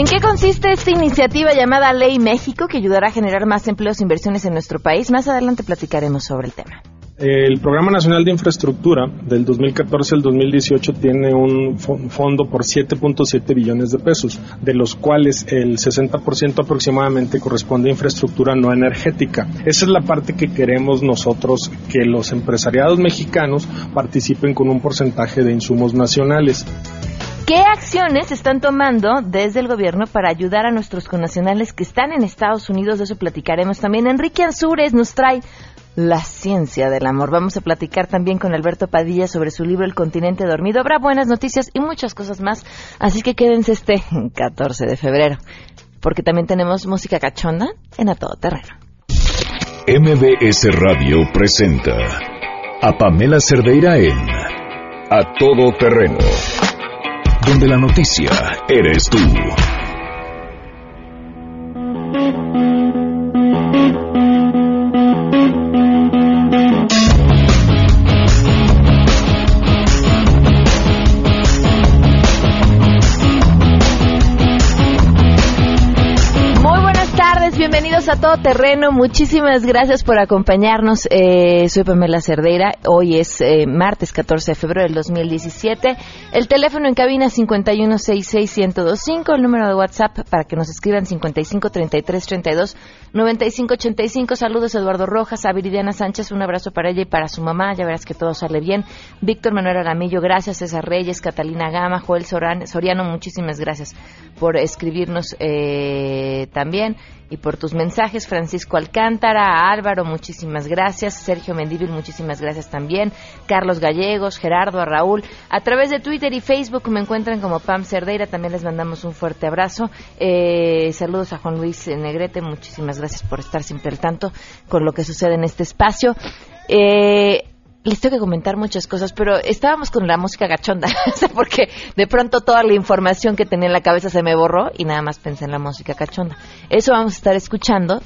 ¿En qué consiste esta iniciativa llamada Ley México que ayudará a generar más empleos e inversiones en nuestro país? Más adelante platicaremos sobre el tema. El Programa Nacional de Infraestructura del 2014 al 2018 tiene un fondo por 7.7 billones de pesos, de los cuales el 60% aproximadamente corresponde a infraestructura no energética. Esa es la parte que queremos nosotros que los empresariados mexicanos participen con un porcentaje de insumos nacionales. ¿Qué acciones están tomando desde el gobierno para ayudar a nuestros connacionales que están en Estados Unidos? De eso platicaremos también. Enrique Ansures nos trae la ciencia del amor. Vamos a platicar también con Alberto Padilla sobre su libro El continente dormido. Habrá buenas noticias y muchas cosas más, así que quédense este 14 de febrero, porque también tenemos música cachonda en A Todo Terreno. MBS Radio presenta a Pamela Cerdeira en A Todo Terreno, donde la noticia eres tú. Terreno. Muchísimas gracias por acompañarnos. Eh, soy Pamela Cerdeira. Hoy es eh, martes 14 de febrero del 2017. El teléfono en cabina 5166125. El número de WhatsApp para que nos escriban 5533329585. Saludos Eduardo Rojas, a Viridiana Sánchez. Un abrazo para ella y para su mamá. Ya verás que todo sale bien. Víctor Manuel Aramillo, gracias. César Reyes, Catalina Gama, Joel Soriano, muchísimas gracias por escribirnos eh, también y por tus mensajes. Francisco Alcántara, Álvaro, muchísimas gracias. Sergio Mendívil, muchísimas gracias también. Carlos Gallegos, Gerardo, a Raúl. A través de Twitter y Facebook me encuentran como Pam Cerdeira. También les mandamos un fuerte abrazo. Eh, saludos a Juan Luis Negrete. Muchísimas gracias por estar siempre al tanto con lo que sucede en este espacio. Eh, les tengo que comentar muchas cosas, pero estábamos con la música gachonda, porque de pronto toda la información que tenía en la cabeza se me borró y nada más pensé en la música cachonda. Eso vamos a estar escuchando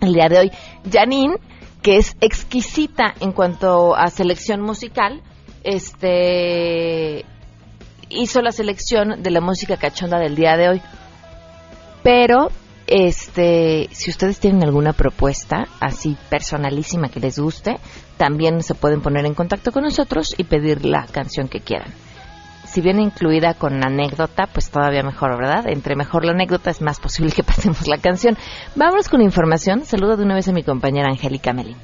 el día de hoy. Janine, que es exquisita en cuanto a selección musical, este hizo la selección de la música cachonda del día de hoy. Pero este, si ustedes tienen alguna propuesta así personalísima que les guste, también se pueden poner en contacto con nosotros y pedir la canción que quieran. Si viene incluida con anécdota, pues todavía mejor, ¿verdad? Entre mejor la anécdota es más posible que pasemos la canción. Vámonos con información. Saludo de una vez a mi compañera Angélica Melín.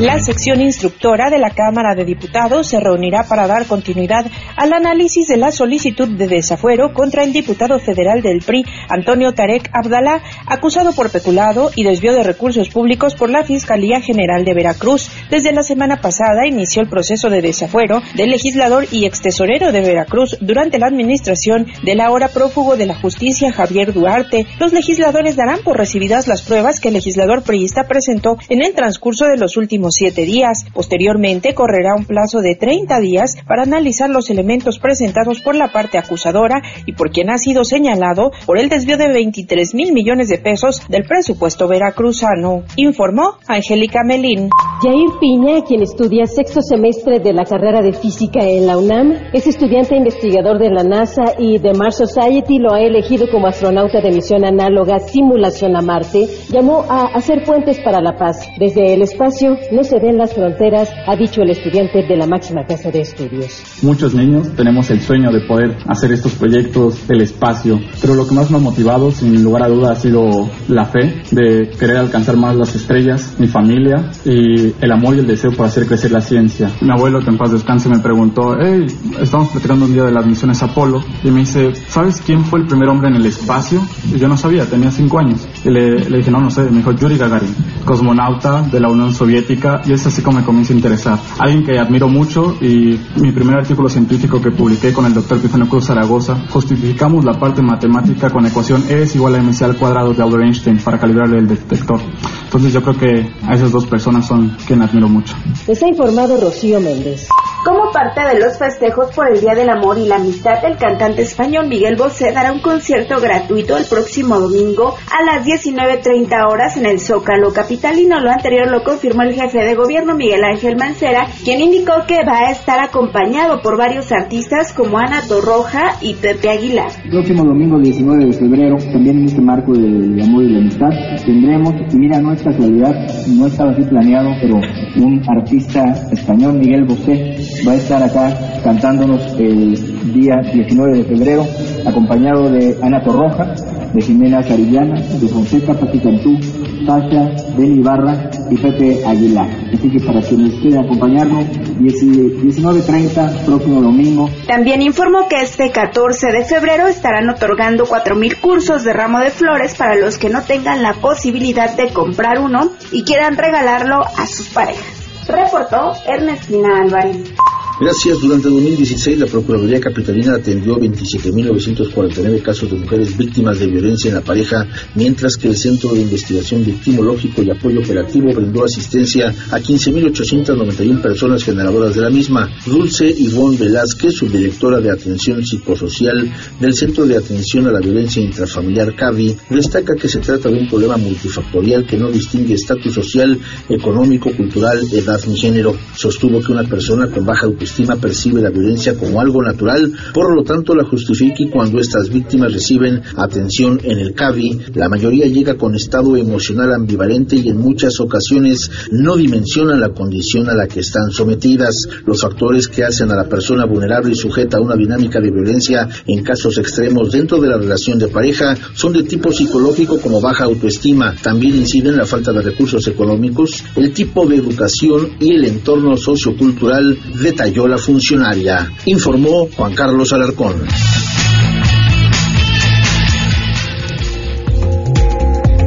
La sección instructora de la Cámara de Diputados se reunirá para dar continuidad al análisis de la solicitud de desafuero contra el diputado federal del PRI, Antonio Tarek Abdalá, acusado por peculado y desvío de recursos públicos por la Fiscalía General de Veracruz. Desde la semana pasada inició el proceso de desafuero del legislador y extesorero de Veracruz durante la administración del ahora prófugo de la justicia Javier Duarte. Los legisladores darán por recibidas las pruebas que el legislador priista presentó en el transcurso de los últimos siete días. Posteriormente, correrá un plazo de 30 días para analizar los elementos presentados por la parte acusadora y por quien ha sido señalado por el desvío de 23 mil millones de pesos del presupuesto veracruzano, informó Angélica Melín. Jair Piña, quien estudia sexto semestre de la carrera de física en la UNAM, es estudiante investigador de la NASA y The Mars Society lo ha elegido como astronauta de misión análoga Simulación a Marte. Llamó a hacer puentes para la paz. Desde el espacio, no se ven las fronteras, ha dicho el estudiante de la máxima casa de estudios. Muchos niños tenemos el sueño de poder hacer estos proyectos del espacio, pero lo que más me ha motivado, sin lugar a duda, ha sido la fe de querer alcanzar más las estrellas, mi familia y el amor y el deseo por hacer crecer la ciencia. Mi abuelo, que en paz descanse, me preguntó, hey, estamos platicando un día de las misiones Apolo, y me dice, ¿sabes quién fue el primer hombre en el espacio? Y yo no sabía, tenía cinco años. Y le, le dije, no, no sé, me dijo Yuri Gagarin, cosmonauta de la Unión Soviética y es así como me comienza a interesar. Alguien que admiro mucho y mi primer artículo científico que publiqué con el doctor Pifano Cruz Zaragoza, justificamos la parte matemática con la ecuación E es igual a mc al cuadrado de Albert Einstein para calibrarle el detector. Entonces yo creo que a esas dos personas son quien admiro mucho. Les ha informado Rocío Méndez. ¿Cómo parte de los festejos por el Día del Amor y la Amistad, el cantante español Miguel Bosé dará un concierto gratuito el próximo domingo a las 19.30 horas en el Zócalo Capitalino. Lo anterior lo confirmó el jefe de gobierno Miguel Ángel Mancera, quien indicó que va a estar acompañado por varios artistas como Ana Torroja y Pepe Aguilar. El próximo domingo 19 de febrero, también en este marco del amor y la amistad, tendremos, mira, no es casualidad, no estaba así planeado, pero un artista español, Miguel Bosé, va a estar acá cantándonos el día 19 de febrero, acompañado de Ana Torroja, de Jimena Carillana, de Fonseca Pati Cantú, Sasha, Beni Ibarra y Pepe Aguilar. Así que para quienes quieran acompañarnos, 19.30, próximo domingo. También informó que este 14 de febrero estarán otorgando 4.000 cursos de ramo de flores para los que no tengan la posibilidad de comprar uno y quieran regalarlo a sus parejas. Reportó Ernestina Álvarez. Gracias. Durante 2016, la Procuraduría Capitalina atendió 27.949 casos de mujeres víctimas de violencia en la pareja, mientras que el Centro de Investigación Victimológico y Apoyo Operativo brindó asistencia a 15.891 personas generadoras de la misma. Dulce Ivonne Velázquez, subdirectora de Atención Psicosocial del Centro de Atención a la Violencia Intrafamiliar CAVI, destaca que se trata de un problema multifactorial que no distingue estatus social, económico, cultural, edad ni género. Sostuvo que una persona con baja estima percibe la violencia como algo natural, por lo tanto la justifica y cuando estas víctimas reciben atención en el CAVI, la mayoría llega con estado emocional ambivalente y en muchas ocasiones no dimensionan la condición a la que están sometidas. Los factores que hacen a la persona vulnerable y sujeta a una dinámica de violencia en casos extremos dentro de la relación de pareja son de tipo psicológico como baja autoestima. También inciden la falta de recursos económicos, el tipo de educación y el entorno sociocultural detallado la funcionaria, informó Juan Carlos Alarcón.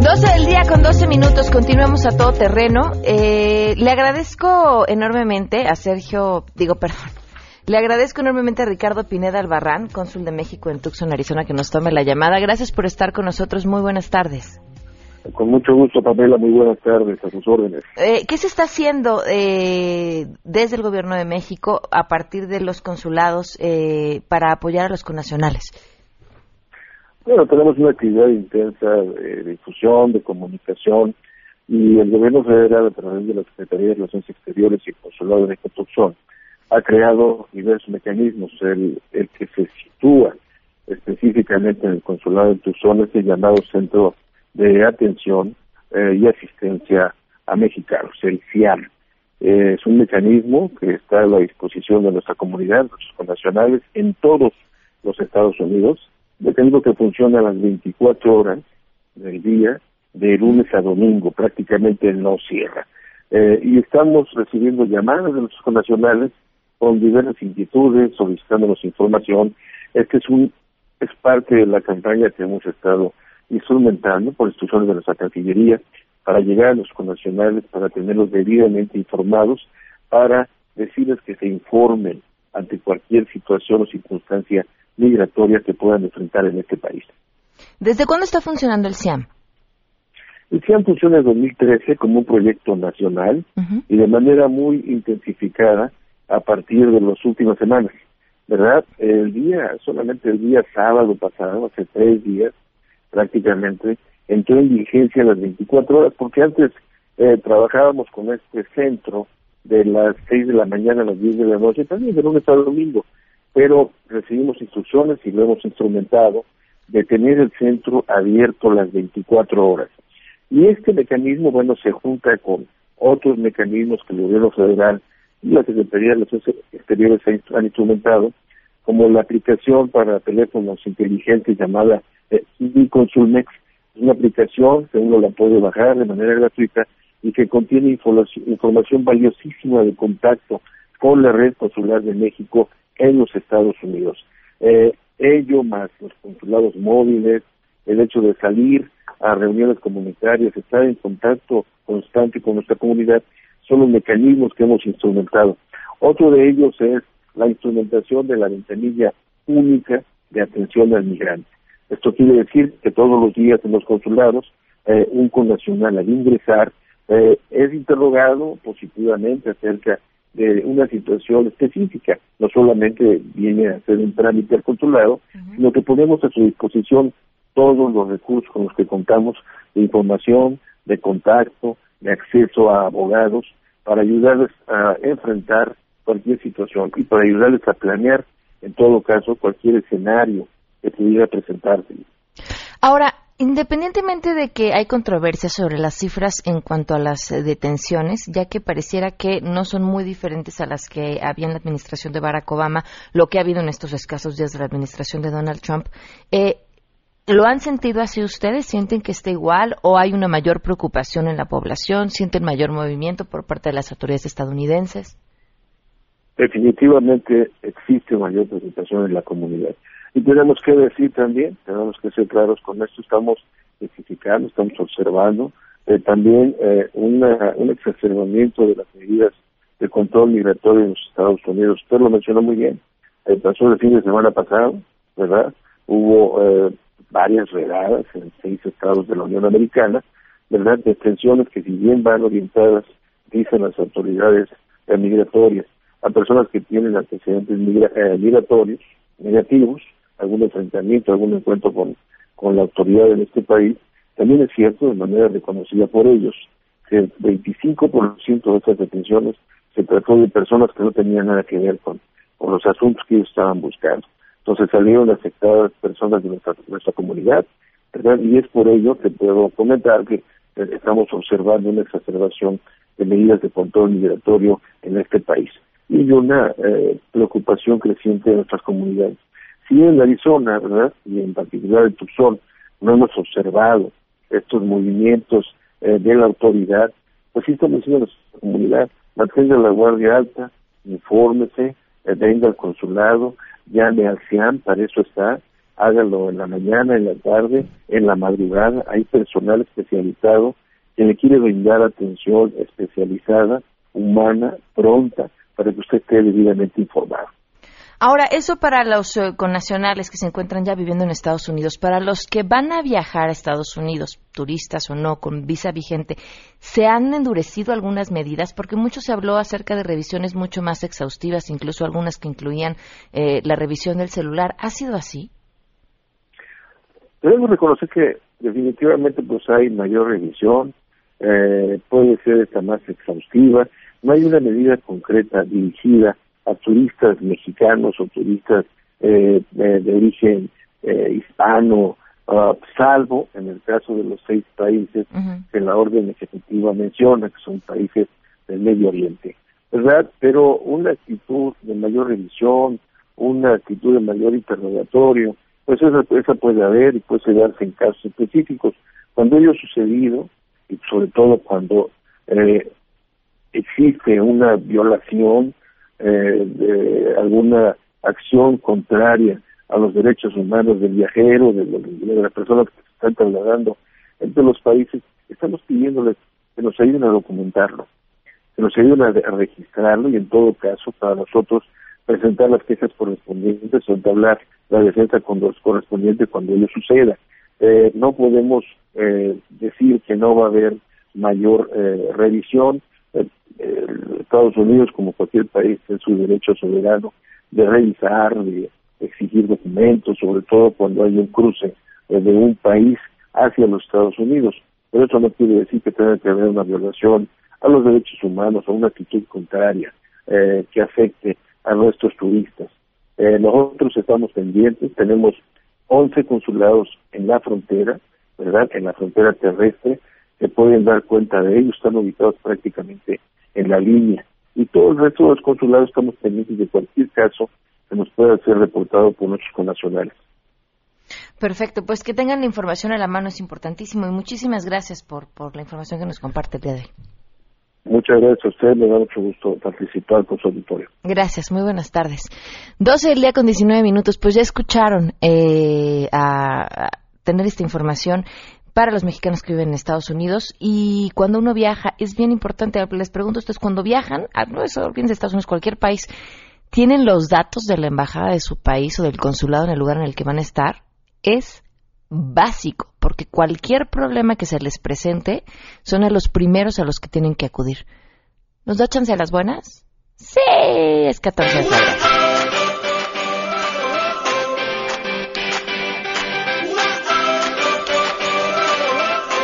12 del día con 12 minutos, continuamos a todo terreno. Eh, le agradezco enormemente a Sergio, digo, perdón, le agradezco enormemente a Ricardo Pineda Albarrán, cónsul de México en Tucson, Arizona, que nos tome la llamada. Gracias por estar con nosotros. Muy buenas tardes. Con mucho gusto, Pamela. Muy buenas tardes. A sus órdenes. Eh, ¿Qué se está haciendo eh, desde el Gobierno de México a partir de los consulados eh, para apoyar a los connacionales? Bueno, tenemos una actividad intensa de difusión, de comunicación, y el Gobierno federal, a través de la Secretaría de Relaciones Exteriores y el Consulado de México ha creado diversos mecanismos. El, el que se sitúa específicamente en el Consulado de Tucson es el llamado Centro de atención eh, y asistencia a mexicanos, el CIAM. Eh, es un mecanismo que está a la disposición de nuestra comunidad, nuestros connacionales, en todos los Estados Unidos, dependiendo que funciona a las 24 horas del día, de lunes a domingo, prácticamente no cierra. Eh, y estamos recibiendo llamadas de nuestros connacionales con diversas inquietudes, solicitándonos información. Este es un es parte de la campaña que hemos estado instrumentando por instrucciones de nuestra Cancillería para llegar a los connacionales, para tenerlos debidamente informados, para decirles que se informen ante cualquier situación o circunstancia migratoria que puedan enfrentar en este país. ¿Desde cuándo está funcionando el CIAM? El CIAM funciona en 2013 como un proyecto nacional y de manera muy intensificada a partir de las últimas semanas. ¿Verdad? El día, solamente el día sábado pasado, hace tres días, prácticamente entró en vigencia las 24 horas, porque antes eh, trabajábamos con este centro de las 6 de la mañana a las 10 de la noche, también de lunes a domingo, pero recibimos instrucciones y lo hemos instrumentado de tener el centro abierto las 24 horas. Y este mecanismo, bueno, se junta con otros mecanismos que el gobierno federal y la Secretaría de Relaciones Exteriores han instrumentado, como la aplicación para teléfonos inteligentes llamada eh, Consulmex, es una aplicación que uno la puede bajar de manera gratuita y que contiene información, valiosísima de contacto con la red consular de México en los Estados Unidos. Eh, ello más los consulados móviles, el hecho de salir a reuniones comunitarias, estar en contacto constante con nuestra comunidad, son los mecanismos que hemos instrumentado. Otro de ellos es la instrumentación de la ventanilla única de atención al migrante. Esto quiere decir que todos los días en los consulados eh, un connacional al ingresar eh, es interrogado positivamente acerca de una situación específica. No solamente viene a hacer un trámite al consulado, sino que ponemos a su disposición todos los recursos con los que contamos de información, de contacto, de acceso a abogados, para ayudarles a enfrentar cualquier situación y para ayudarles a planear, en todo caso, cualquier escenario que pudiera presentarse. Ahora, Independientemente de que hay controversia sobre las cifras en cuanto a las eh, detenciones, ya que pareciera que no son muy diferentes a las que había en la administración de Barack Obama, lo que ha habido en estos escasos días de la administración de Donald Trump, eh, ¿lo han sentido así ustedes? ¿Sienten que está igual o hay una mayor preocupación en la población? ¿Sienten mayor movimiento por parte de las autoridades estadounidenses? Definitivamente existe mayor preocupación en la comunidad. Y tenemos que decir también, tenemos que ser claros con esto, estamos identificando, estamos observando eh, también eh, una, un exacerbamiento de las medidas de control migratorio en los Estados Unidos. Usted lo mencionó muy bien. El pasó el fin de semana pasado, ¿verdad? Hubo eh, varias redadas en seis estados de la Unión Americana, ¿verdad? Detenciones que si bien van orientadas, dicen las autoridades migratorias, a personas que tienen antecedentes migratorios negativos, algún enfrentamiento, algún encuentro con, con la autoridad en este país, también es cierto, de manera reconocida por ellos, que el 25% de estas detenciones se trató de personas que no tenían nada que ver con, con los asuntos que ellos estaban buscando. Entonces salieron afectadas personas de nuestra, nuestra comunidad, ¿verdad? Y es por ello que puedo comentar que eh, estamos observando una exacerbación de medidas de control migratorio en este país y una eh, preocupación creciente de nuestras comunidades. Si en Arizona, ¿verdad? Y en particular en Tucson, no hemos observado estos movimientos eh, de la autoridad, pues sí estamos diciendo a nuestra comunidad, mantenga la guardia alta, infórmese, eh, venga al consulado, llame al CIAM, para eso está, hágalo en la mañana, en la tarde, en la madrugada, hay personal especializado que le quiere brindar atención especializada, humana, pronta, para que usted esté debidamente informado. Ahora, eso para los eh, connacionales que se encuentran ya viviendo en Estados Unidos, para los que van a viajar a Estados Unidos, turistas o no, con visa vigente, ¿se han endurecido algunas medidas? Porque mucho se habló acerca de revisiones mucho más exhaustivas, incluso algunas que incluían eh, la revisión del celular. ¿Ha sido así? Debemos reconocer que definitivamente pues hay mayor revisión, eh, puede ser esta más exhaustiva, no hay una medida concreta dirigida a turistas mexicanos o turistas eh, de, origen eh, hispano, uh, salvo en el caso de los seis países que la orden ejecutiva menciona, que son países del Medio Oriente, ¿verdad? Pero una actitud de mayor revisión, una actitud de mayor interrogatorio, pues esa, esa puede haber y puede darse en casos específicos. Cuando ello ha sucedido, y sobre todo cuando eh, existe una violación eh, de alguna acción contraria a los derechos humanos del viajero, de, las personas que se están trasladando entre los países, estamos pidiéndoles que nos ayuden a documentarlo, que nos ayuden a, registrarlo y en todo caso para nosotros presentar las quejas correspondientes o entablar la defensa con los correspondientes cuando ello suceda. Eh, no podemos eh, decir que no va a haber mayor eh, revisión, Estados Unidos, como cualquier país, es su derecho soberano de revisar, de exigir documentos, sobre todo cuando hay un cruce de un país hacia los Estados Unidos. Pero eso no quiere decir que tenga que haber una violación a los derechos humanos o una actitud contraria eh, que afecte a nuestros turistas. Eh, nosotros estamos pendientes, tenemos 11 consulados en la frontera, ¿verdad? En la frontera terrestre, que pueden dar cuenta de ello, están ubicados prácticamente en la línea. Y todo el resto de los consulados estamos pendientes de cualquier caso que nos pueda ser reportado por nuestros connacionales. Perfecto, pues que tengan la información a la mano es importantísimo y muchísimas gracias por, por la información que nos comparte el día de hoy. Muchas gracias a usted, me da mucho gusto participar con su auditorio. Gracias, muy buenas tardes. 12 del día con 19 minutos, pues ya escucharon eh, a tener esta información para los mexicanos que viven en Estados Unidos y cuando uno viaja es bien importante, les pregunto ustedes, cuando viajan, ah, no es de Estados Unidos, cualquier país, ¿tienen los datos de la embajada de su país o del consulado en el lugar en el que van a estar? Es básico, porque cualquier problema que se les presente son a los primeros a los que tienen que acudir. ¿Nos da chance a las buenas? Sí, es 14 de.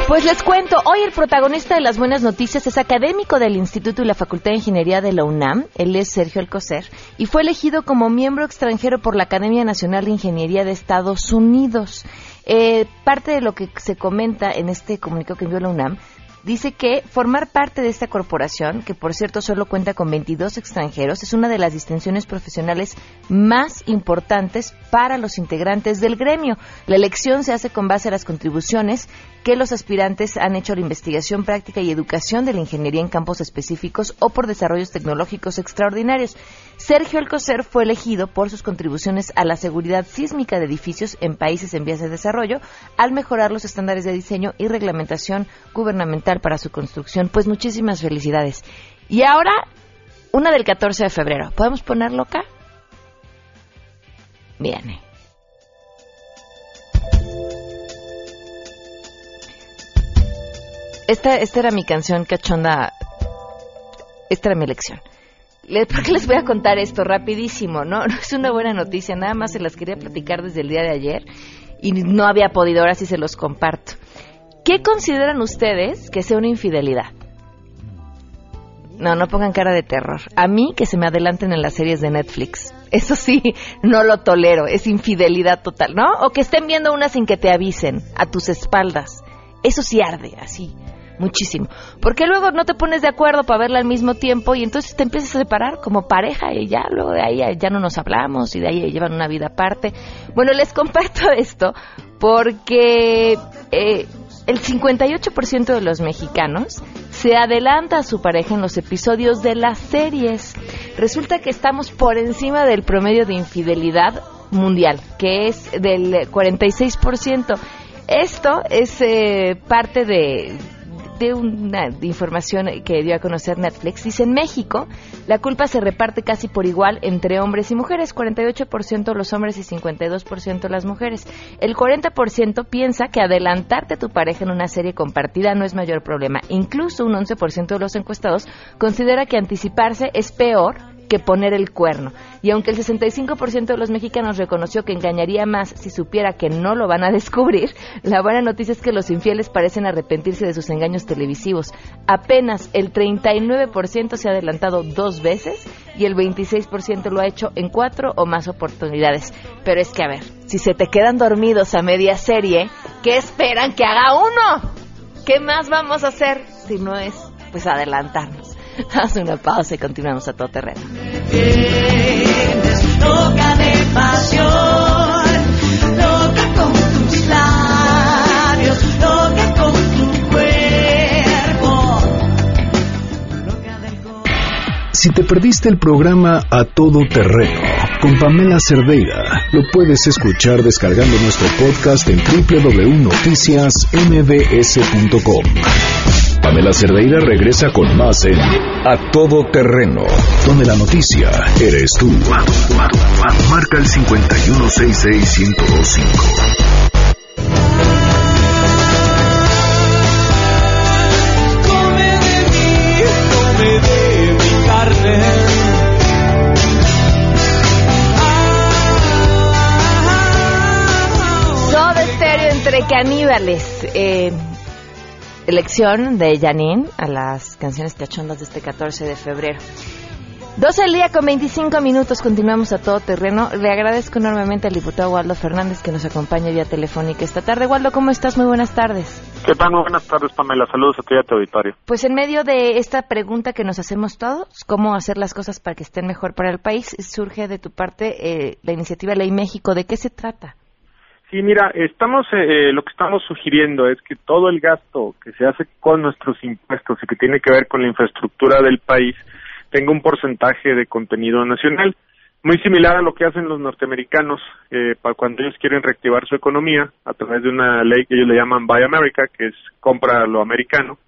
Pues les cuento, hoy el protagonista de las buenas noticias es académico del Instituto y la Facultad de Ingeniería de la UNAM, él es Sergio Alcocer, y fue elegido como miembro extranjero por la Academia Nacional de Ingeniería de Estados Unidos. Eh, parte de lo que se comenta en este comunicado que envió la UNAM dice que formar parte de esta corporación, que por cierto solo cuenta con 22 extranjeros, es una de las distinciones profesionales más importantes para los integrantes del gremio. La elección se hace con base a las contribuciones que los aspirantes han hecho a la investigación práctica y educación de la ingeniería en campos específicos o por desarrollos tecnológicos extraordinarios. Sergio Alcocer fue elegido por sus contribuciones a la seguridad sísmica de edificios en países en vías de desarrollo al mejorar los estándares de diseño y reglamentación gubernamental para su construcción. Pues muchísimas felicidades. Y ahora, una del 14 de febrero. ¿Podemos ponerlo acá? Viene. Esta, esta era mi canción cachonda. Esta era mi elección. ¿Por qué les voy a contar esto rapidísimo? ¿no? no es una buena noticia, nada más se las quería platicar desde el día de ayer y no había podido, ahora sí se los comparto. ¿Qué consideran ustedes que sea una infidelidad? No, no pongan cara de terror. A mí que se me adelanten en las series de Netflix. Eso sí, no lo tolero. Es infidelidad total, ¿no? O que estén viendo una sin que te avisen, a tus espaldas. Eso sí arde, así muchísimo. Porque luego no te pones de acuerdo para verla al mismo tiempo y entonces te empiezas a separar como pareja y ya luego de ahí ya no nos hablamos y de ahí llevan una vida aparte. Bueno, les comparto esto porque eh, el 58% de los mexicanos se adelanta a su pareja en los episodios de las series. Resulta que estamos por encima del promedio de infidelidad mundial, que es del 46%. Esto es eh, parte de, de una información que dio a conocer Netflix, dice en México la culpa se reparte casi por igual entre hombres y mujeres, 48% los hombres y 52% las mujeres. El 40% piensa que adelantarte a tu pareja en una serie compartida no es mayor problema. Incluso un 11% de los encuestados considera que anticiparse es peor que poner el cuerno. Y aunque el 65% de los mexicanos reconoció que engañaría más si supiera que no lo van a descubrir, la buena noticia es que los infieles parecen arrepentirse de sus engaños televisivos. Apenas el 39% se ha adelantado dos veces y el 26% lo ha hecho en cuatro o más oportunidades. Pero es que, a ver, si se te quedan dormidos a media serie, ¿qué esperan que haga uno? ¿Qué más vamos a hacer si no es, pues, adelantarnos? Haz una pausa y continuamos a todo terreno. Loca de pasión, loca con tus labios, loca con tu cuerpo. Si te perdiste el programa A Todo Terreno con Pamela Cerdeira, lo puedes escuchar descargando nuestro podcast en www.noticiasmbs.com. Pamela Cerdeira regresa con más en A Todo Terreno, donde la noticia eres tú. Marca el 5166125. Come de mí, come de mi carne. Soda Stereo entre caníbales. Eh, elección de Janine a las canciones cachondas de este 14 de febrero. 12 al día con 25 minutos, continuamos a todo terreno. Le agradezco enormemente al diputado Waldo Fernández que nos acompaña vía telefónica esta tarde. Waldo, ¿cómo estás? Muy buenas tardes. ¿Qué tal? Muy buenas tardes, Pamela. Saludos a ti y a tu auditorio. Pues en medio de esta pregunta que nos hacemos todos, cómo hacer las cosas para que estén mejor para el país, surge de tu parte eh, la iniciativa Ley México. ¿De qué se trata? Sí, mira, estamos, eh, lo que estamos sugiriendo es que todo el gasto que se hace con nuestros impuestos y que tiene que ver con la infraestructura del país tenga un porcentaje de contenido nacional, muy similar a lo que hacen los norteamericanos eh, para cuando ellos quieren reactivar su economía a través de una ley que ellos le llaman Buy America, que es compra lo americano,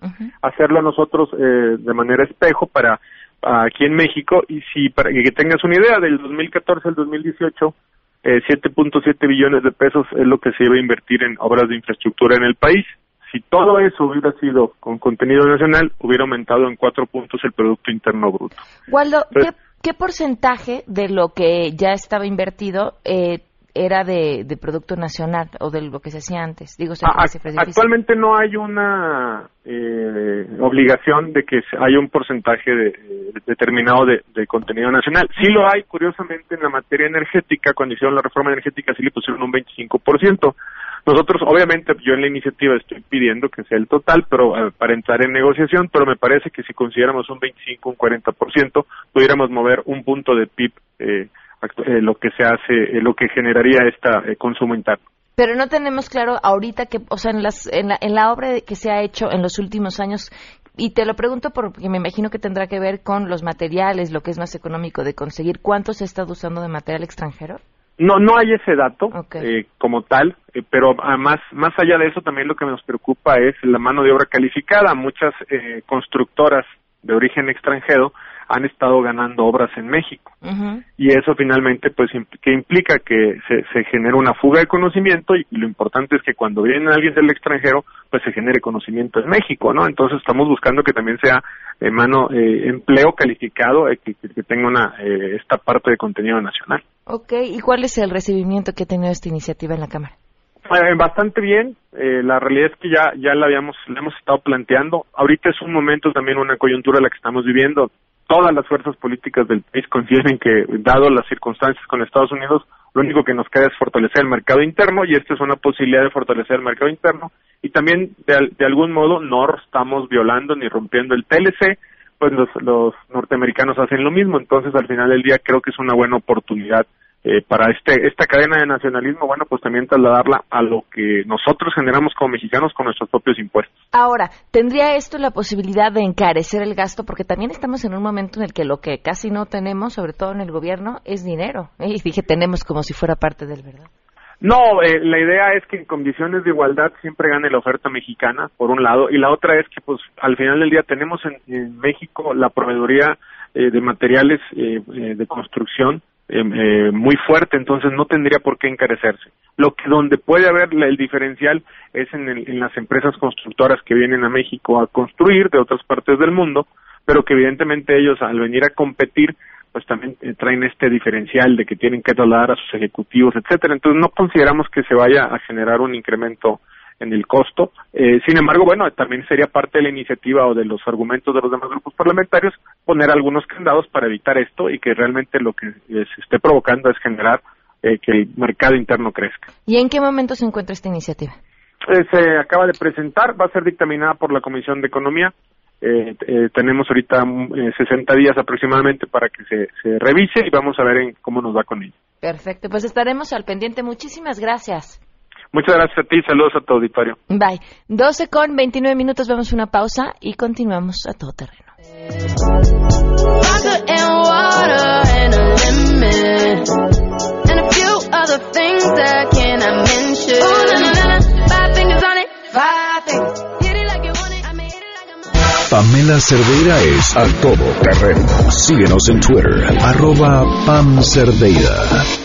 hacerlo nosotros eh, de manera espejo para aquí en México. Y si para que tengas una idea del 2014 al 2018 7.7 billones de pesos es lo que se iba a invertir en obras de infraestructura en el país. si todo eso hubiera sido con contenido nacional, hubiera aumentado en cuatro puntos el Producto Interno Bruto. Waldo, ¿qué, ¿qué, porcentaje de lo que ya estaba invertido eh, era de, de, producto nacional o de lo que se hacía antes? Digo, ah, actualmente no hay una eh, obligación de que haya un porcentaje de, determinado de, contenido nacional. Sí lo hay, curiosamente, en la materia energética, cuando hicieron la reforma energética, sí le pusieron un 25%. Nosotros, obviamente, yo en la iniciativa estoy pidiendo que sea el total, pero eh, para entrar en negociación, pero me parece que si consideramos un 25, un 40%, pudiéramos mover un punto de PIB eh, eh, lo que se hace, eh, lo que generaría este eh, consumo interno. Pero no tenemos claro ahorita que, o sea, en, las, en, la, en la obra que se ha hecho en los últimos años, y te lo pregunto porque me imagino que tendrá que ver con los materiales, lo que es más económico de conseguir. ¿Cuánto se está usando de material extranjero? No, no hay ese dato eh, como tal, eh, pero además, más allá de eso, también lo que nos preocupa es la mano de obra calificada. Muchas eh, constructoras de origen extranjero han estado ganando obras en México. Y eso finalmente, pues, que implica que se, se genera una fuga de conocimiento y, lo importante es que cuando viene alguien del extranjero, pues se genere conocimiento en México, ¿no? Entonces estamos buscando que también sea eh, mano, eh, empleo calificado, eh, que, que, tenga una, eh, esta parte de contenido nacional. Ok, ¿y cuál es el recibimiento que ha tenido esta iniciativa en la Cámara? Eh, bastante bien. Eh, la realidad es que ya ya la habíamos la hemos estado planteando. Ahorita es un momento también una coyuntura la que estamos viviendo todas las fuerzas políticas del país coinciden que, dado las circunstancias con Estados Unidos, lo único que nos queda es fortalecer el mercado interno y esta es una posibilidad de fortalecer el mercado interno. Y también de, de algún modo no estamos violando ni rompiendo el TLC, pues los, los norteamericanos hacen lo mismo, entonces al final del día creo que es una buena oportunidad eh, para este esta cadena de nacionalismo, bueno, pues también trasladarla a lo que nosotros generamos como mexicanos con nuestros propios impuestos. Ahora, ¿tendría esto la posibilidad de encarecer el gasto? Porque también estamos en un momento en el que lo que casi no tenemos, sobre todo en el gobierno, es dinero. Y dije tenemos como si fuera parte del verdad. No, eh, la idea es que en condiciones de igualdad siempre gane la oferta mexicana, por un lado, y la otra es que, pues, al final del día tenemos en, México la proveedoría eh, de materiales de construcción eh, eh, muy fuerte, entonces no tendría por qué encarecerse. Lo que donde puede haber el diferencial es en, en las empresas constructoras que vienen a México a construir de otras partes del mundo, pero que evidentemente ellos al venir a competir pues también eh, traen este diferencial de que tienen que trasladar a sus ejecutivos, etcétera. Entonces no consideramos que se vaya a generar un incremento en el costo. Eh, sin embargo, bueno, también sería parte de la iniciativa o de los argumentos de los demás grupos parlamentarios poner algunos candados para evitar esto y que realmente lo que se esté provocando es generar eh, que el mercado interno crezca. ¿Y en qué momento se encuentra esta iniciativa? Eh, se acaba de presentar, va a ser dictaminada por la Comisión de Economía. tenemos ahorita 60 días aproximadamente para que se, se revise y vamos a ver en cómo nos va con ello. Perfecto, pues estaremos al pendiente. Muchísimas gracias. Muchas gracias a ti, saludos a tu auditorio. Bye. 12 con 29 minutos, vamos a una pausa y continuamos a todo terreno. Pamela Cerdeira es a todo terreno. Síguenos en Twitter, arroba Pam Cerdeira.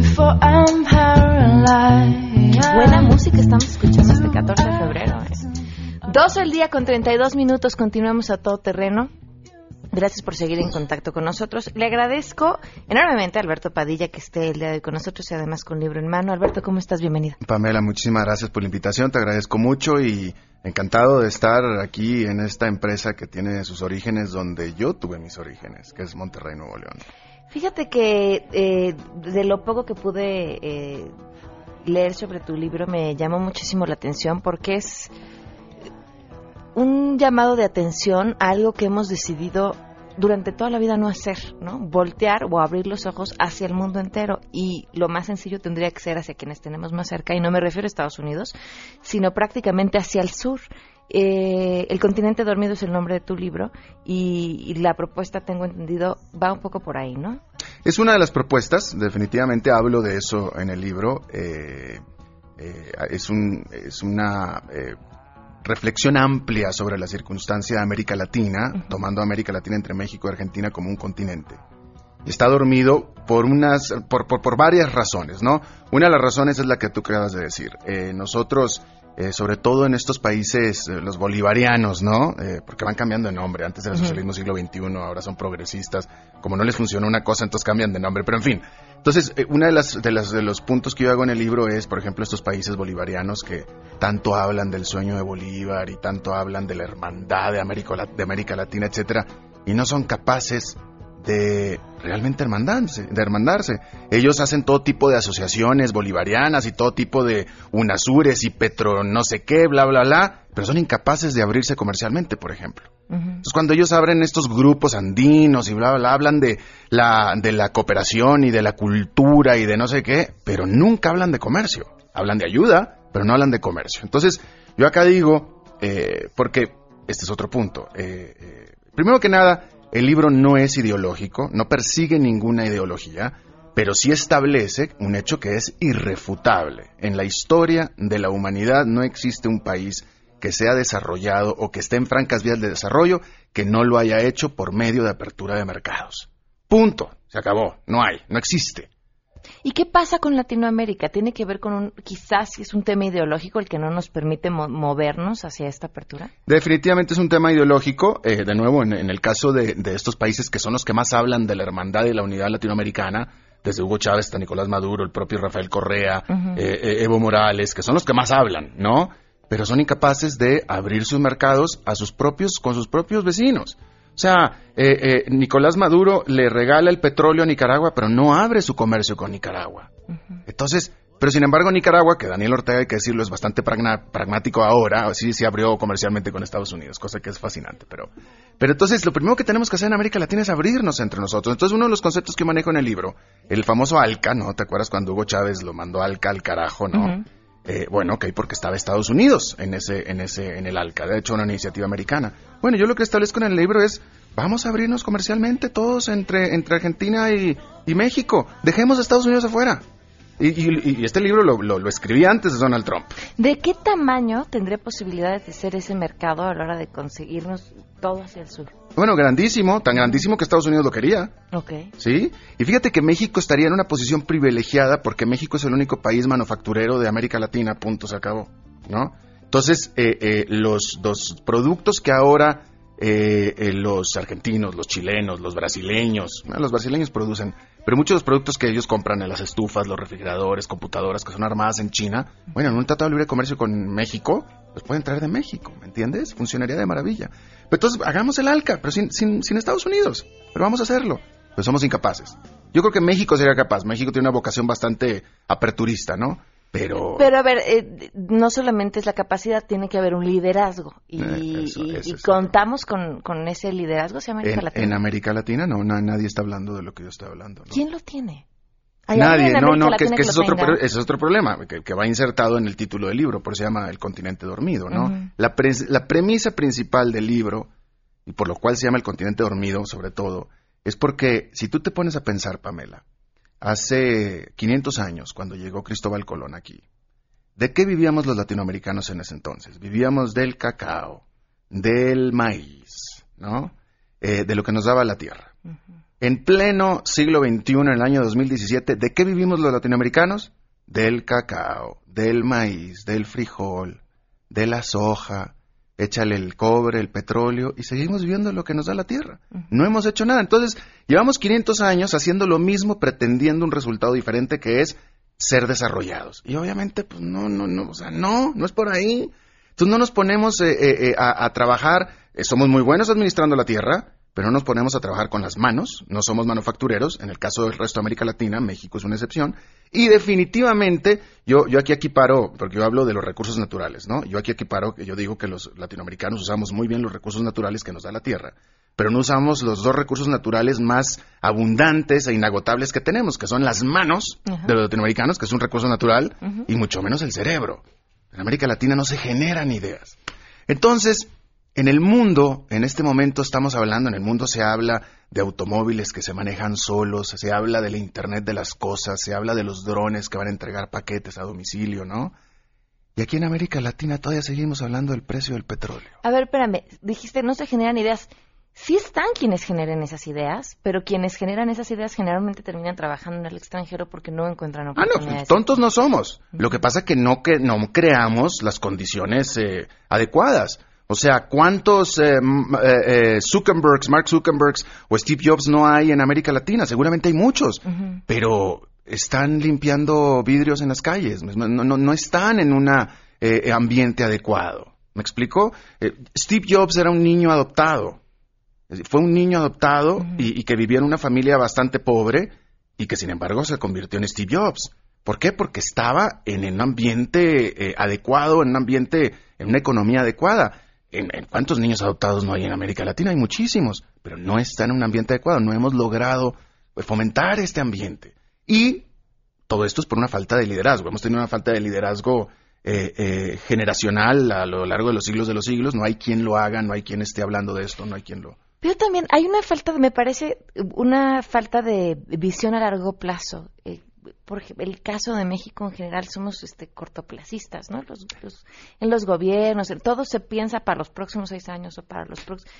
before I'm paralyzed. Buena música estamos escuchando este 14 de febrero. 12 el día con 32 minutos. Continuamos a todo terreno. Gracias por seguir en contacto con nosotros. Le agradezco enormemente a Alberto Padilla que esté el día de hoy con nosotros y además con libro en mano. Alberto, ¿cómo estás? Bienvenido. Pamela, muchísimas gracias por la invitación. Te agradezco mucho y encantado de estar aquí en esta empresa que tiene sus orígenes donde yo tuve mis orígenes, que es Monterrey, Nuevo León. Fíjate que eh, de lo poco que pude eh, leer sobre tu libro me llamó muchísimo la atención porque es un llamado de atención a algo que hemos decidido durante toda la vida no hacer, ¿no? Voltear o abrir los ojos hacia el mundo entero y lo más sencillo tendría que ser hacia quienes tenemos más cerca y no me refiero a Estados Unidos, sino prácticamente hacia el sur. Eh, el continente dormido es el nombre de tu libro y, y la propuesta, tengo entendido, va un poco por ahí, ¿no? Es una de las propuestas, definitivamente hablo de eso en el libro. eh, eh, es, un, es una eh, reflexión amplia sobre la circunstancia de América Latina, tomando a América Latina entre México y Argentina como un continente. Está dormido por unas, por, por, por varias razones, ¿no? Una de las razones es la que tú acabas de decir. Eh, nosotros, eh, sobre todo en estos países, eh, los bolivarianos, ¿no? Eh, porque van cambiando de nombre. Antes era socialismo siglo XXI, ahora son progresistas. Como no les funciona una cosa, entonces cambian de nombre. Pero en fin. Entonces, eh, una de las, de las de los puntos que yo hago en el libro es, por ejemplo, estos países bolivarianos que tanto hablan del sueño de Bolívar y tanto hablan de la hermandad de América, de América Latina, etcétera, y no son capaces de realmente hermandarse, de hermandarse. Ellos hacen todo tipo de asociaciones bolivarianas y todo tipo de UNASURES y Petro no sé qué, bla, bla, bla, pero son incapaces de abrirse comercialmente, por ejemplo. Entonces, cuando ellos abren estos grupos andinos y bla, bla, bla, hablan de la, de la cooperación y de la cultura y de no sé qué, pero nunca hablan de comercio. Hablan de ayuda, pero no hablan de comercio. Entonces, yo acá digo, eh, porque este es otro punto. eh, eh, primero que nada, el libro no es ideológico, no persigue ninguna ideología, pero sí establece un hecho que es irrefutable. En la historia de la humanidad no existe un país que sea desarrollado o que esté en francas vías de desarrollo que no lo haya hecho por medio de apertura de mercados. Punto. Se acabó. No hay. No existe. ¿Y qué pasa con Latinoamérica? ¿Tiene que ver con un, quizás es un tema ideológico el que no nos permite mo- movernos hacia esta apertura? Definitivamente es un tema ideológico. eh, de nuevo, en, en el caso de, de estos países que son los que más hablan de la hermandad y la unidad latinoamericana, desde Hugo Chávez hasta Nicolás Maduro, el propio Rafael Correa, eh, eh, Evo Morales, que son los que más hablan, ¿no? Pero son incapaces de abrir sus mercados a sus propios, con sus propios vecinos. O sea, eh, eh, Nicolás Maduro le regala el petróleo a Nicaragua, pero no abre su comercio con Nicaragua. Entonces, pero sin embargo Nicaragua, que Daniel Ortega hay que decirlo es bastante pragna- pragmático ahora, sí sí abrió comercialmente con Estados Unidos, cosa que es fascinante, pero pero entonces lo primero que tenemos que hacer en América Latina es abrirnos entre nosotros. Entonces uno de los conceptos que manejo en el libro, el famoso ALCA, ¿no? ¿Te acuerdas cuando Hugo Chávez lo mandó ALCA al carajo, no? Eh, bueno, ok, porque estaba Estados Unidos en ese, en ese, en el ALCA, de hecho una iniciativa americana. Bueno, yo lo que establezco en el libro es, vamos a abrirnos comercialmente todos entre, entre Argentina y, y México. Dejemos a Estados Unidos afuera. Y, y- y este libro lo, lo- lo escribí antes de Donald Trump. ¿De qué tamaño tendría posibilidades de ser ese mercado a la hora de conseguirnos todo hacia el sur? Bueno, grandísimo, tan grandísimo que Estados Unidos lo quería. Ok. ¿Sí? Y fíjate que México estaría en una posición privilegiada porque México es el único país manufacturero de América Latina, punto, se acabó, ¿no? Entonces, eh, eh, los, los productos que ahora eh, eh, los argentinos, los chilenos, los brasileños, bueno, los brasileños producen, pero muchos de los productos que ellos compran en las estufas, los refrigeradores, computadoras que son armadas en China, bueno, en un tratado de libre comercio con México, los pueden traer de México, ¿me entiendes? Funcionaría de maravilla. Pero entonces, hagamos el ALCA, pero sin, sin, sin Estados Unidos, pero vamos a hacerlo. Pero somos incapaces. Yo creo que México sería capaz. México tiene una vocación bastante aperturista, ¿no? Pero... Pero a ver, eh, no solamente es la capacidad, tiene que haber un liderazgo. Y, Eh, eso- y- eso y es contamos con, con ese liderazgo hacia América en, Latina. en América Latina no, na- nadie está hablando de lo que yo estoy hablando. ¿no? ¿Quién lo tiene? ¿Hay alguien Nadie, no, no, que, que ese, es otro, ese es otro problema, que, que va insertado en el título del libro, por eso se llama El continente dormido, ¿no? La, pres- la premisa principal del libro, y por lo cual se llama El continente dormido, sobre todo, es porque si tú te pones a pensar, Pamela, hace 500 años, cuando llegó Cristóbal Colón aquí, ¿de qué vivíamos los latinoamericanos en ese entonces? Vivíamos del cacao, del maíz, ¿no? Eh, de lo que nos daba la tierra. En pleno siglo XXI, en el año 2017, ¿de qué vivimos los latinoamericanos? Del cacao, del maíz, del frijol, de la soja, échale el cobre, el petróleo, y seguimos viviendo lo que nos da la tierra. No hemos hecho nada. Entonces, llevamos 500 años haciendo lo mismo, pretendiendo un resultado diferente que es ser desarrollados. Y obviamente, pues no, no, no, o sea, no, no es por ahí. Entonces no nos ponemos eh, eh, eh, a, a trabajar, eh, somos muy buenos administrando la tierra, pero no nos ponemos a trabajar con las manos, no somos manufactureros, en el caso del resto de América Latina, México es una excepción, y definitivamente yo, yo aquí equiparo, porque yo hablo de los recursos naturales, ¿no? Yo aquí equiparo, que yo digo que los latinoamericanos usamos muy bien los recursos naturales que nos da la tierra, pero no usamos los dos recursos naturales más abundantes e inagotables que tenemos, que son las manos de los latinoamericanos, que es un recurso natural, y mucho menos el cerebro. En América Latina no se generan ideas. Entonces, en el mundo, en este momento estamos hablando, en el mundo se habla de automóviles que se manejan solos, se habla del Internet de las cosas, se habla de los drones que van a entregar paquetes a domicilio, ¿no? Y aquí en América Latina todavía seguimos hablando del precio del petróleo. A ver, espérame, dijiste, no se generan ideas. Sí están quienes generen esas ideas, pero quienes generan esas ideas generalmente terminan trabajando en el extranjero porque no encuentran Ah, oportunidades. no, tontos no somos. Lo que pasa es que no, que no creamos las condiciones eh, adecuadas. O sea, ¿cuántos eh, eh, eh, Zuckerbergs, Mark Zuckerbergs o Steve Jobs no hay en América Latina? Seguramente hay muchos, pero están limpiando vidrios en las calles, no, no, no están en un ambiente adecuado. ¿Me explico? Eh, Steve Jobs era un niño adoptado. Fue un niño adoptado y, y que vivía en una familia bastante pobre y que sin embargo se convirtió en Steve Jobs. ¿Por qué? Porque estaba en un ambiente eh, adecuado, en un ambiente, en una economía adecuada. ¿En, cuántos niños adoptados no hay en América Latina? Hay muchísimos, pero no está en un ambiente adecuado. No hemos logrado pues, fomentar este ambiente. Y todo esto es por una falta de liderazgo. Hemos tenido una falta de liderazgo eh, eh, generacional a lo largo de los siglos de los siglos. No hay quien lo haga, no hay quien esté hablando de esto, no hay quien lo... Pero también hay una falta, me parece, una falta de visión a largo plazo. Eh, por ejemplo, el caso de México en general somos este cortoplacistas, ¿no? Los, los- en los gobiernos, en todo se piensa para los próximos seis años o para los próximos.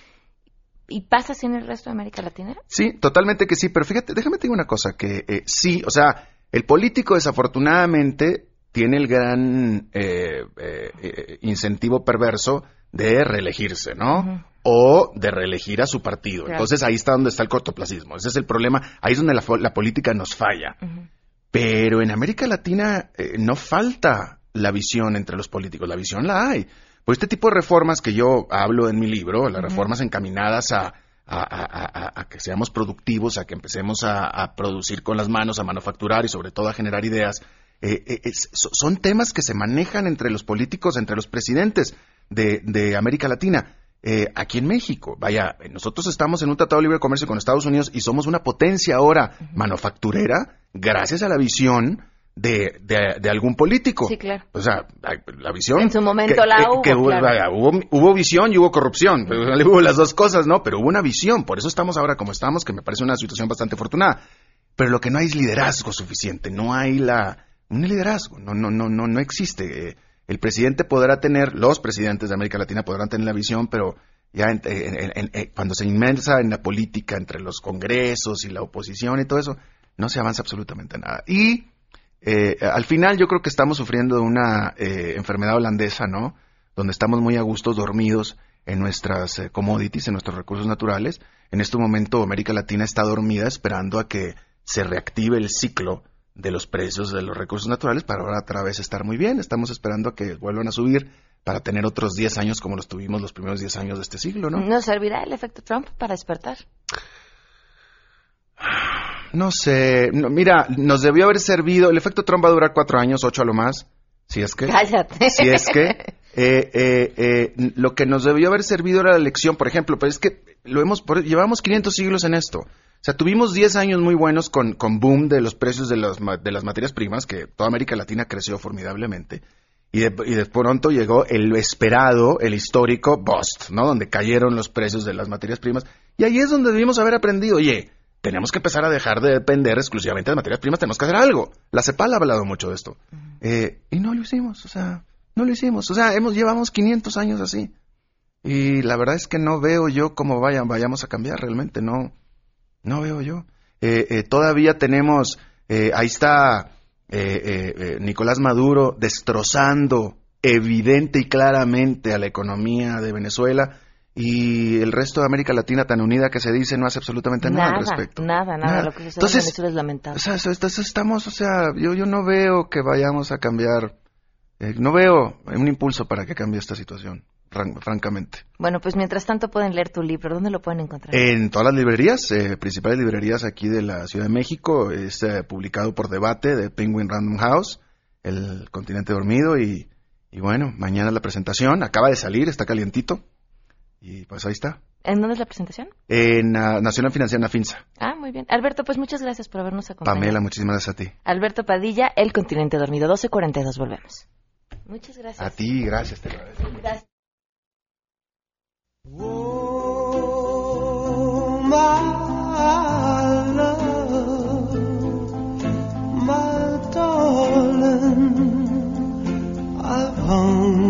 ¿Y pasa así en el resto de América Latina? Sí, totalmente que sí, pero fíjate, déjame te digo una cosa, que eh, sí, o sea, el político desafortunadamente tiene el gran eh, eh, eh, incentivo perverso de reelegirse, ¿no? O de reelegir a su partido. Claro. Entonces ahí está donde está el cortoplacismo. Ese es el problema. Ahí es donde la, la política nos falla. Pero en América Latina eh, no falta la visión entre los políticos, la visión la hay. Pues este tipo de reformas que yo hablo en mi libro, las reformas encaminadas a, a- a- a- a que seamos productivos, a que empecemos a, a producir con las manos, a manufacturar y sobre todo a generar ideas, eh, eh, es- so- son temas que se manejan entre los políticos, entre los presidentes de, de América Latina. Eh, aquí en México, vaya, nosotros estamos en un tratado de libre comercio con Estados Unidos y somos una potencia ahora manufacturera gracias a la visión de, de- de algún político. Sí, claro. O sea, la- visión. En su momento que- la que- hubo, que hubo, claro. vaya, hubo, hubo visión y hubo corrupción. Hubo las dos cosas, ¿no? Pero hubo una visión. Por eso estamos ahora como estamos, que me parece una situación bastante afortunada. Pero lo que no hay es liderazgo suficiente. No hay la un liderazgo. No, no, no, no, no existe. El presidente podrá tener, los presidentes de América Latina podrán tener la visión, pero ya en- cuando se inmensa en la política entre los congresos y la oposición y todo eso, no se avanza absolutamente nada. Y eh, al final yo creo que estamos sufriendo de una eh, enfermedad holandesa, ¿no? Donde estamos muy a gusto dormidos en nuestras eh, commodities, en nuestros recursos naturales. En este momento América Latina está dormida esperando a que se reactive el ciclo de los precios de los recursos naturales para ahora otra vez estar muy bien. Estamos esperando a que vuelvan a subir para tener otros 10 años como los tuvimos los primeros 10 años de este siglo, ¿no? ¿Nos servirá el efecto Trump para despertar? No sé, no, mira, nos debió haber servido, el efecto Trump va a durar cuatro años, ocho a lo más, si es que... Cállate. Si es que... eh, eh, eh, lo que nos debió haber servido era la elección, por ejemplo, pero es que lo hemos, por- llevamos 500 siglos en esto. O sea, tuvimos 10 años muy buenos con, con boom de los precios de, los de las materias primas, que toda América Latina creció formidablemente. Y de, y de pronto llegó el esperado, el histórico bust, ¿no? Donde cayeron los precios de las materias primas. Y ahí es donde debimos haber aprendido, oye, tenemos que empezar a dejar de depender exclusivamente de materias primas, tenemos que hacer algo. La CEPAL ha hablado mucho de esto. Eh, y no lo hicimos, o sea, no lo hicimos. O sea, hemos, llevamos 500 años así. Y la verdad es que no veo yo cómo vayan, vayamos a cambiar realmente, no, no veo yo. Eh, eh, todavía tenemos, eh, ahí está eh, eh, eh, Nicolás Maduro destrozando evidente y claramente a la economía de Venezuela y el resto de América Latina tan unida que se dice no hace absolutamente nada, al respecto. nada, nada. Nada. Lo que sucede Entonces, en Venezuela es lamentable. O sea, estamos, o sea, yo, yo no veo que vayamos a cambiar, eh, no veo un impulso para que cambie esta situación, fran- francamente. Bueno, pues mientras tanto pueden leer tu libro. ¿Dónde lo pueden encontrar? En todas las librerías, eh, principales librerías aquí de la Ciudad de México, es eh, publicado por debate de Penguin Random House, El Continente Dormido, y, y bueno, mañana la presentación, acaba de salir, está calientito, y pues ahí está. ¿En dónde es la presentación? En ah, Nacional Financiera Finza. Ah, muy bien. Alberto, pues muchas gracias por habernos acompañado. Pamela, muchísimas gracias a ti. Alberto Padilla, El Continente Dormido, 12.42, volvemos. Muchas gracias. A ti, gracias, te lo agradezco. Gracias. Oh, my love, my darling, I've hungered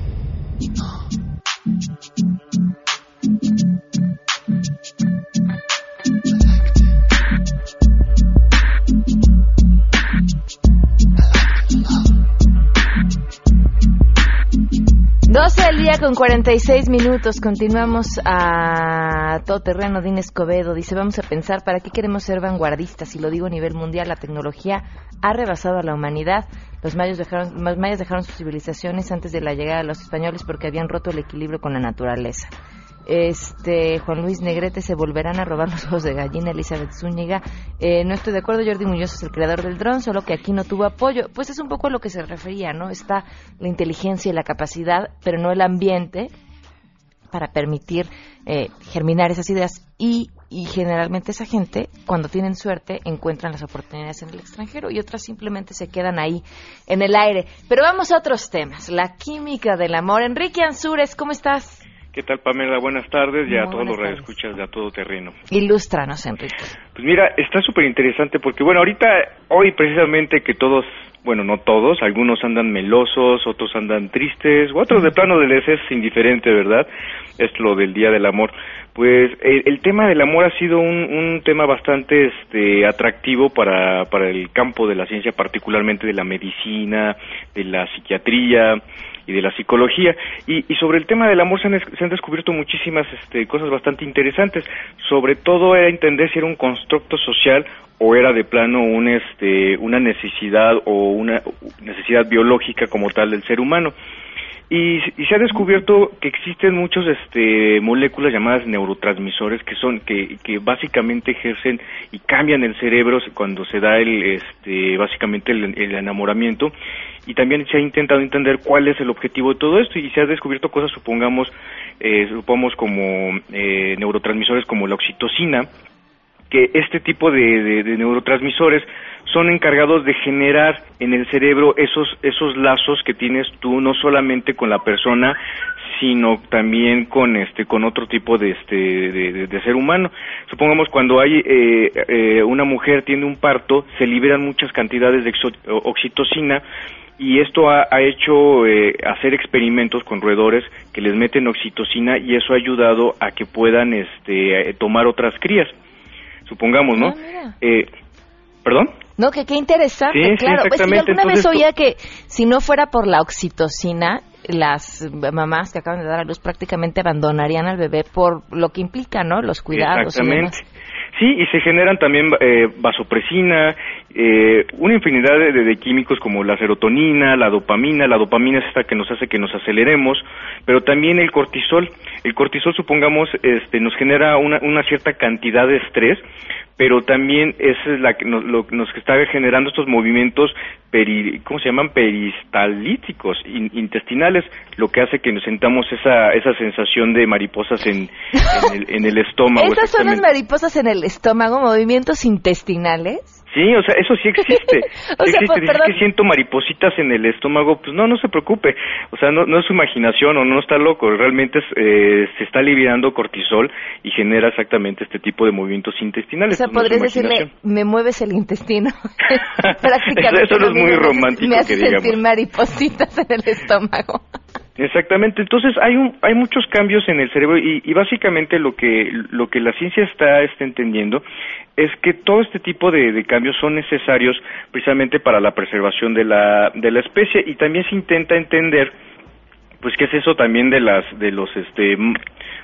12 del día con 46 minutos. Continuamos a todo terreno. Escobedo dice: Vamos a pensar para qué queremos ser vanguardistas. Y lo digo a nivel mundial, la tecnología ha rebasado a la humanidad. Los mayas dejaron, los mayas dejaron sus civilizaciones antes de la llegada de los españoles porque habían roto el equilibrio con la naturaleza. Este Juan Luis Negrete se volverán a robar los ojos de gallina. Elizabeth Zúñiga, eh, no estoy de acuerdo. Jordi Muñoz es el creador del dron, solo que aquí no tuvo apoyo. Pues es un poco a lo que se refería, ¿no? Está la inteligencia y la capacidad, pero no el ambiente para permitir eh, germinar esas ideas y, y generalmente esa gente, cuando tienen suerte, encuentran las oportunidades en el extranjero y otras simplemente se quedan ahí en el aire. Pero vamos a otros temas. La química del amor. Enrique Ansures, ¿cómo estás? ¿Qué tal, Pamela? Buenas tardes y a todos los radioescuchas de A Todo Terreno. Ilústranos, Enrique. Pues mira, está súper interesante porque, bueno, ahorita, hoy precisamente que todos, bueno, no todos, algunos andan melosos, otros andan tristes, u otros de plano les es indiferente, ¿verdad? Es lo del Día del Amor. Pues el, el tema del amor ha sido un, un tema bastante este, atractivo para, para el campo de la ciencia, particularmente de la medicina, de la psiquiatría y de la psicología. Y, y sobre el tema del amor se han, se han descubierto muchísimas este, cosas bastante interesantes. Sobre todo era entender si era un constructo social o era de plano un, este, una necesidad o una necesidad biológica como tal del ser humano. Y, se ha descubierto que existen muchos este, moléculas llamadas neurotransmisores que son que, que básicamente ejercen y cambian el cerebro cuando se da el este, básicamente el, el enamoramiento. Y también se ha intentado entender cuál es el objetivo de todo esto y se ha descubierto cosas supongamos eh, supongamos como eh, neurotransmisores como la oxitocina que este tipo de, de- neurotransmisores son encargados de generar en el cerebro esos esos lazos que tienes tú no solamente con la persona sino también con este con otro tipo de este de, ser humano. Supongamos cuando hay eh, eh, una mujer tiene un parto se liberan muchas cantidades de oxitocina y esto ha, ha hecho eh, hacer experimentos con roedores que les meten oxitocina y eso ha ayudado a que puedan este eh, tomar otras crías supongamos, ¿no? Ah. Eh, ¿Perdón? No, que qué interesante, Sí, sí, claro. Pues, yo alguna vez oía que si no fuera por la oxitocina, las mamás que acaban de dar a luz prácticamente abandonarían al bebé por lo que implica, ¿no? Los cuidados. y demás. Sí, y se generan también eh, vasopresina, eh, una infinidad de, químicos como la serotonina, la dopamina. La dopamina es esta que nos hace que nos aceleremos, pero también el cortisol. El cortisol, supongamos, este, nos genera una, una cierta cantidad de estrés, pero también es la que nos, lo, nos está generando estos movimientos, peri, ¿cómo se llaman? Peristalíticos, in- intestinales, lo que hace que nos sentamos esa, esa sensación de mariposas en, en, el, en el estómago. Esas son las mariposas en el estómago, movimientos intestinales. Sí, o sea, eso sí existe. O sea, existe. pues, que siento maripositas en el estómago, pues no, no se preocupe. O sea, no, no es su imaginación o no está loco. Realmente es, eh, se está liberando cortisol y genera exactamente este tipo de movimientos O intestinales. sea, pues, no podrías decirle, imaginación. me mueves el intestino. Prácticamente. Eso- eso no es muy romántico Me hace que sentir maripositas en el estómago. Exactamente, entonces hay un, hay muchos cambios en el cerebro y, y básicamente lo que lo que la ciencia está, está entendiendo es que todo este tipo de, de cambios son necesarios precisamente para la preservación de la de la especie y también se intenta entender pues qué es eso también de las de los este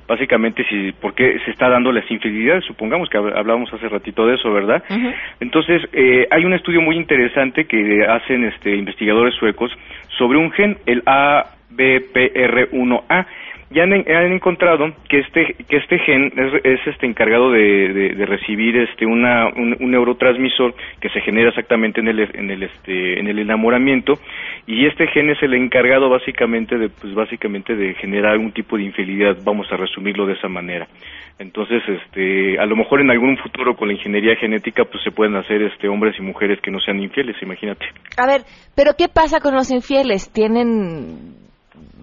básicamente si por qué se está dando las infidelidades. Supongamos que hab- hablábamos hace ratito de eso verdad entonces eh, hay un estudio muy interesante que hacen este investigadores suecos sobre un gen el ABPR1A y han, han encontrado que este que este gen es, es este encargado de, recibir este una un, neurotransmisor que se genera exactamente en el en el este en el enamoramiento. Y este gen es el encargado básicamente de pues básicamente de generar un tipo de infidelidad vamos a resumirlo de esa manera. Entonces este a lo mejor en algún futuro con la ingeniería genética pues se pueden hacer este hombres y mujeres que no sean infieles imagínate. A ver, pero ¿qué pasa con los infieles? ¿Tienen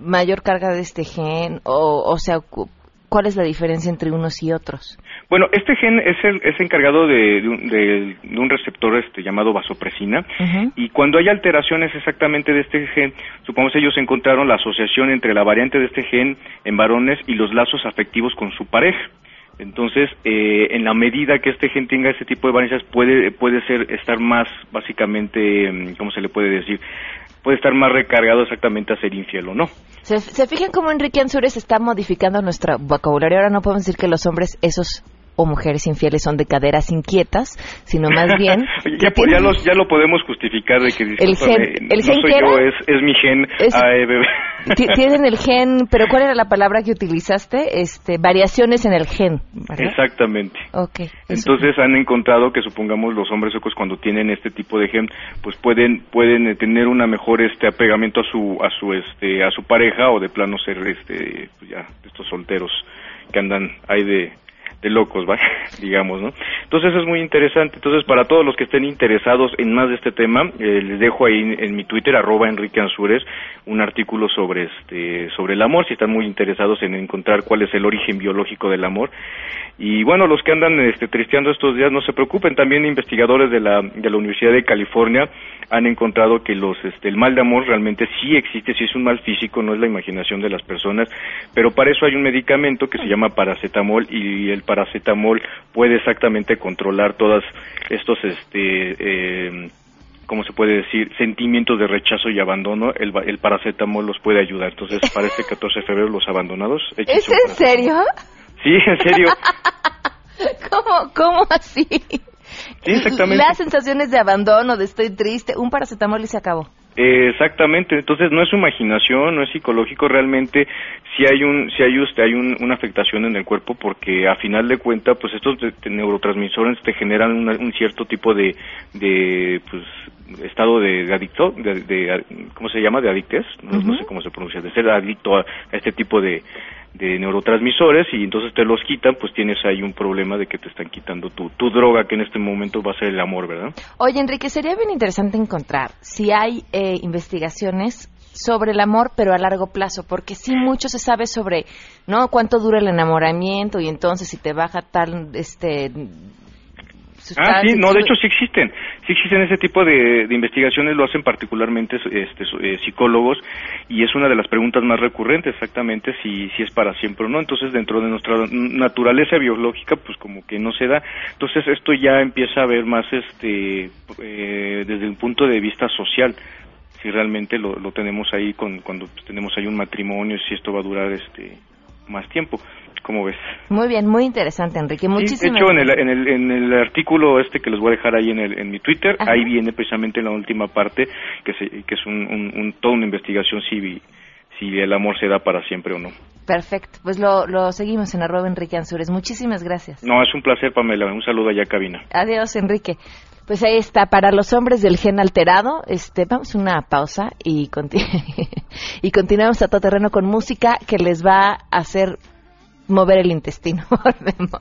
mayor carga de este gen? O, o sea, cu- ¿cuál es la diferencia entre unos y otros? Bueno, este gen es el es encargado de, de un, de- de un receptor este llamado vasopresina y cuando hay alteraciones exactamente de este gen, supongamos ellos encontraron la asociación entre la variante de este gen en varones y los lazos afectivos con su pareja. Entonces, eh, en la medida que este gen tenga ese tipo de variantes, puede, puede ser estar más, básicamente, mm, ¿cómo se le puede decir? Puede estar más recargado exactamente a ser infiel o no. ¿Se, se fijan cómo Enrique Ansures está modificando nuestro vocabulario? Ahora no podemos decir que los hombres, esos o mujeres infieles son de caderas inquietas, sino más bien... ya, ya, los- ya lo podemos justificar de que El gen- el no gen soy que yo, es, es mi gen Es- AEBB. Ti- Tienen el gen, pero ¿cuál era la palabra que utilizaste? Este, variaciones en el gen, ¿verdad? Exactamente. Ok. eso. Entonces han encontrado que supongamos los hombres suecos cuando tienen este tipo de gen, pues pueden pueden eh, tener una mejor este apegamiento a su a su este a su pareja o de plano ser este pues ya estos solteros que andan ahí de de locos, ¿va? digamos, ¿no? Entonces es muy interesante. Entonces para todos los que estén interesados en más de este tema, eh, les dejo ahí en, mi Twitter arroba Enrique Ansures un artículo sobre este sobre el amor, si están muy interesados en encontrar cuál es el origen biológico del amor. Y bueno, los que andan este, tristeando estos días, no se preocupen. También investigadores de la, de la Universidad de California han encontrado que los, este, el mal de amor realmente sí existe, sí es un mal físico, no es la imaginación de las personas, pero para eso hay un medicamento que se llama paracetamol y el paracetamol puede exactamente controlar todos estos, este, eh, ¿cómo se puede decir? Sentimientos de rechazo y abandono, el, el paracetamol los puede ayudar. Entonces, para este 14 de febrero, los abandonados... ¿Es en serio? Sí, en serio. ¿Cómo, cómo así? Sí, exactamente. Las sensaciones de abandono, de estoy triste, un paracetamol y se acabó. Eh, exactamente. Entonces no es su imaginación, no es psicológico. Realmente si hay un, si hay usted, hay un- una afectación en el cuerpo porque a final de cuentas, pues estos de- de neurotransmisores te generan una- un cierto tipo de, de, pues estado de, de adicto, de, de- ¿cómo se llama? De adictez. No, no sé cómo se pronuncia. De ser adicto a, a este tipo de de neurotransmisores y entonces te los quitan, pues tienes ahí un problema de que te están quitando tu, tu droga, que en este momento va a ser el amor, ¿verdad? Oye, Enrique, sería bien interesante encontrar si hay eh, investigaciones sobre el amor, pero a largo plazo, porque sí mucho se sabe sobre, ¿no? Cuánto dura el enamoramiento y entonces si te baja tal, este... Ah, sí, no, de hecho sí existen, sí existen ese tipo de, de investigaciones, lo hacen particularmente este, eh, psicólogos y es una de las preguntas más recurrentes exactamente si, si es para siempre o no, entonces dentro de nuestra naturaleza biológica pues como que no se da, entonces esto ya empieza a ver más este eh, desde el punto de vista social, si realmente lo, lo tenemos ahí con, cuando pues, tenemos ahí un matrimonio, si esto va a durar este más tiempo, ¿cómo ves? Muy bien, muy interesante, Enrique. Sí, de Muchísimas hecho, en el, en, el, en el artículo este que les voy a dejar ahí en, el, en mi Twitter, Ajá. ahí viene precisamente la última parte, que, se, que es un, un, un- toda una investigación si, si el amor se da para siempre o no. Perfecto, pues lo, lo seguimos en arroba Enrique Ansures. Muchísimas gracias. No, es un placer, Pamela. Un saludo allá, cabina. Adiós, Enrique. Pues ahí está, para los hombres del gen alterado, este, vamos a una pausa y, conti- y continuamos a todo terreno con música que les va a hacer mover el intestino. Volvemos.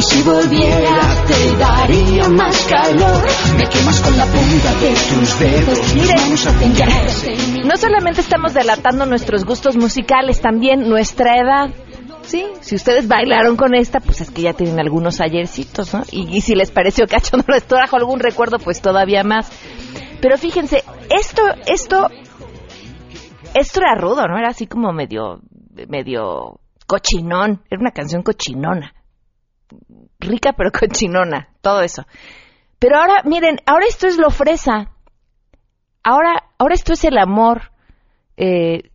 Y si volviera te daría más calor. Me quemas con la punta de tus dedos. Mis manos hacen llagas en mi No solamente estamos delatando nuestros gustos musicales, también nuestra edad. Sí, si ustedes bailaron con esta, pues es que ya tienen algunos ayercitos, ¿no? Y, y si les pareció cachondo, les trajo algún recuerdo, pues todavía más. Pero fíjense, esto, esto, esto era rudo, ¿no? Era así como medio, medio cochinón. Era una canción cochinona. Rica pero cochinona, todo eso. Pero ahora, miren, ahora esto es lo fresa. Ahora, ahora esto es el amor, eh,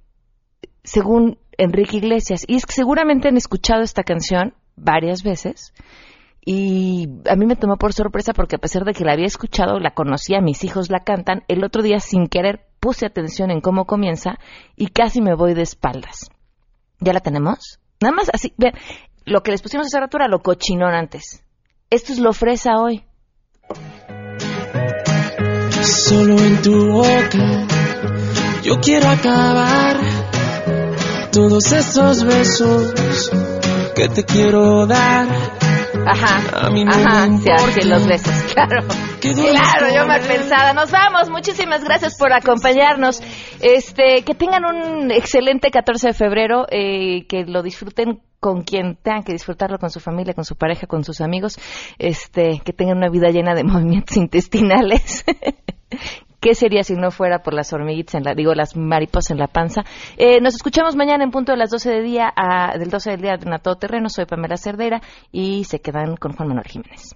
según Enrique Iglesias. Y es que seguramente han escuchado esta canción varias veces. Y a mí me tomó por sorpresa porque a pesar de que la había escuchado, la conocía, mis hijos la cantan, el otro día sin querer puse atención en cómo comienza y casi me voy de espaldas. ¿Ya la tenemos? Nada más así, vean, lo que les pusimos hace rato era lo cochinón antes. Esto es lo fresa hoy. Solo en tu boca yo quiero acabar todos esos besos que te quiero dar. Ajá, A mí no ajá, me así los besos, claro. Claro, yo mal pensada. Nos vamos. Muchísimas gracias por acompañarnos. Este, que tengan un excelente 14 de febrero, eh, que lo disfruten con quien tengan que disfrutarlo, con su familia, con su pareja, con sus amigos. Este, que tengan una vida llena de movimientos intestinales. ¿Qué sería si no fuera por las hormiguitas, en la, digo, las mariposas en la panza? Eh, nos escuchamos mañana en punto de las 12 de día, a- del 12 del día en A Todo Terreno. Soy Pamela Cerdera y se quedan con Juan Manuel Jiménez.